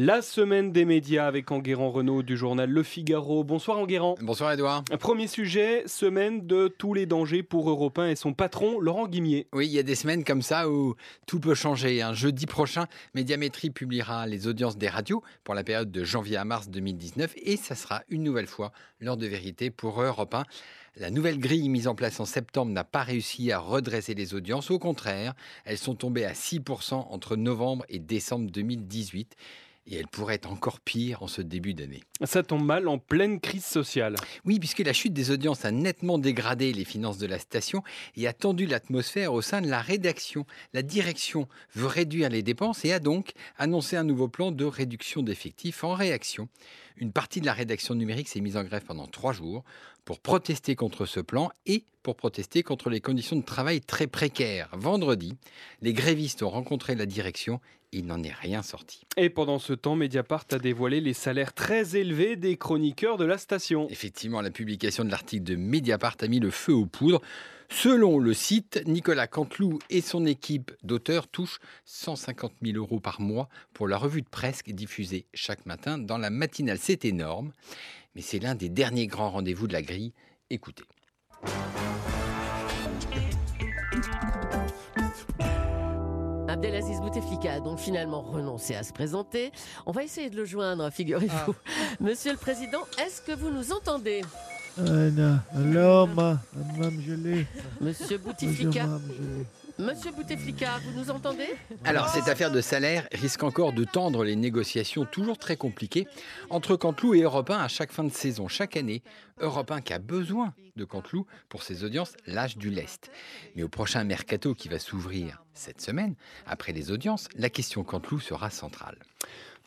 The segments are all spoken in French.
La semaine des médias avec Enguerrand Renault du journal Le Figaro. Bonsoir Enguerrand. Bonsoir Edouard. Premier sujet, semaine de tous les dangers pour Europe 1 et son patron Laurent Guimier. Oui, il y a des semaines comme ça où tout peut changer. Un jeudi prochain, Médiamétrie publiera les audiences des radios pour la période de janvier à mars 2019 et ça sera une nouvelle fois l'heure de vérité pour Europe 1. La nouvelle grille mise en place en septembre n'a pas réussi à redresser les audiences. Au contraire, elles sont tombées à 6% entre novembre et décembre 2018 et elle pourrait être encore pire en ce début d'année. Ça tombe mal en pleine crise sociale. Oui, puisque la chute des audiences a nettement dégradé les finances de la station et a tendu l'atmosphère au sein de la rédaction. La direction veut réduire les dépenses et a donc annoncé un nouveau plan de réduction d'effectifs en réaction. Une partie de la rédaction numérique s'est mise en grève pendant trois jours pour protester contre ce plan et pour protester contre les conditions de travail très précaires. Vendredi, les grévistes ont rencontré la direction il n'en est rien sorti. Et pendant ce temps, Mediapart a dévoilé les salaires très élevés des chroniqueurs de la station. Effectivement, la publication de l'article de Mediapart a mis le feu aux poudres. Selon le site, Nicolas Canteloup et son équipe d'auteurs touchent 150 000 euros par mois pour la revue de presse diffusée chaque matin dans la matinale. C'est énorme, mais c'est l'un des derniers grands rendez-vous de la grille. Écoutez. Abdelaziz Bouteflika a donc finalement renoncé à se présenter. On va essayer de le joindre, figurez-vous. Ah. Monsieur le Président, est-ce que vous nous entendez? Alors, Mme Gelée. Monsieur Bouteflika. Monsieur Bouteflika, vous nous entendez? Alors, cette affaire de salaire risque encore de tendre les négociations toujours très compliquées entre Canteloup et Europe 1 à chaque fin de saison. Chaque année, Europe 1 qui a besoin de Canteloup pour ses audiences lâche du lest. Mais au prochain mercato qui va s'ouvrir cette semaine, après les audiences, la question Canteloup sera centrale.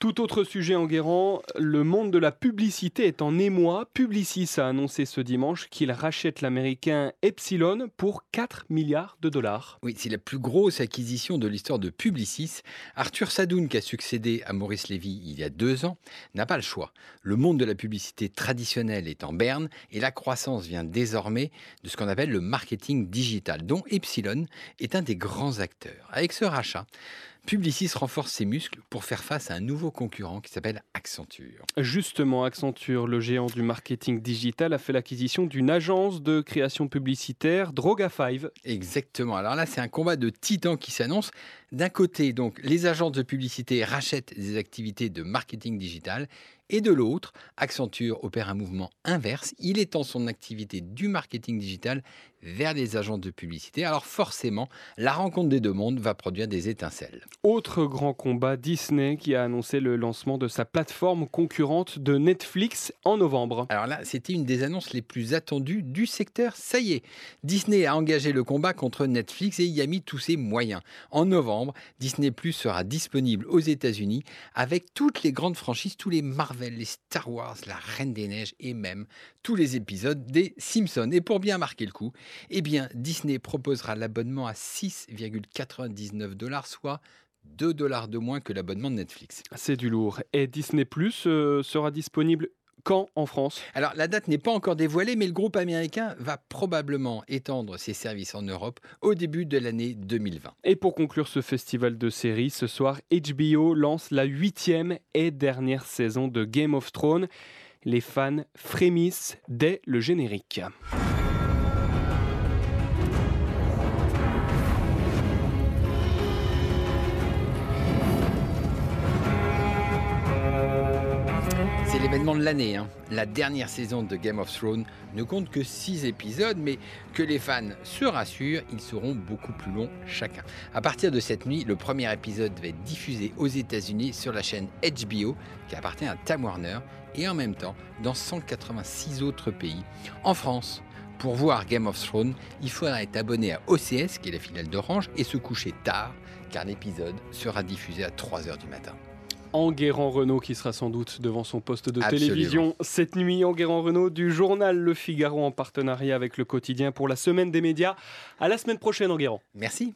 Tout autre sujet en guérant, le monde de la publicité est en émoi. Publicis a annoncé ce dimanche qu'il rachète l'américain Epsilon pour 4 milliards de dollars. Oui, c'est la plus grosse acquisition de l'histoire de Publicis. Arthur Sadoun, qui a succédé à Maurice Lévy il y a deux ans, n'a pas le choix. Le monde de la publicité traditionnelle est en berne et la croissance vient désormais de ce qu'on appelle le marketing digital, dont Epsilon est un des grands acteurs. Avec ce rachat, Publicis renforce ses muscles pour faire face à un nouveau concurrent qui s'appelle Accenture. Justement, Accenture, le géant du marketing digital, a fait l'acquisition d'une agence de création publicitaire, Droga5. Exactement. Alors là, c'est un combat de titans qui s'annonce. D'un côté, donc, les agences de publicité rachètent des activités de marketing digital et de l'autre, Accenture opère un mouvement inverse. Il étend son activité du marketing digital vers les agences de publicité. Alors forcément, la rencontre des deux mondes va produire des étincelles. Autre grand combat, Disney qui a annoncé le lancement de sa plateforme concurrente de Netflix en novembre. Alors là, c'était une des annonces les plus attendues du secteur. Ça y est, Disney a engagé le combat contre Netflix et y a mis tous ses moyens. En novembre, Disney Plus sera disponible aux États-Unis avec toutes les grandes franchises, tous les Marvel les Star Wars, la Reine des Neiges et même tous les épisodes des Simpsons. Et pour bien marquer le coup, eh bien Disney proposera l'abonnement à 6,99 dollars, soit 2 dollars de moins que l'abonnement de Netflix. C'est du lourd. Et Disney Plus euh, sera disponible quand en France? Alors la date n'est pas encore dévoilée, mais le groupe américain va probablement étendre ses services en Europe au début de l'année 2020. Et pour conclure ce festival de séries, ce soir, HBO lance la huitième et dernière saison de Game of Thrones. Les fans frémissent dès le générique. L'événement de l'année. Hein. La dernière saison de Game of Thrones ne compte que 6 épisodes, mais que les fans se rassurent, ils seront beaucoup plus longs chacun. À partir de cette nuit, le premier épisode va être diffusé aux États-Unis sur la chaîne HBO, qui appartient à Time Warner, et en même temps dans 186 autres pays. En France, pour voir Game of Thrones, il faudra être abonné à OCS, qui est la filiale d'Orange, et se coucher tard, car l'épisode sera diffusé à 3h du matin. Enguerrand Renault qui sera sans doute devant son poste de télévision cette nuit. Enguerrand Renault du journal Le Figaro en partenariat avec le quotidien pour la semaine des médias. À la semaine prochaine Enguerrand. Merci.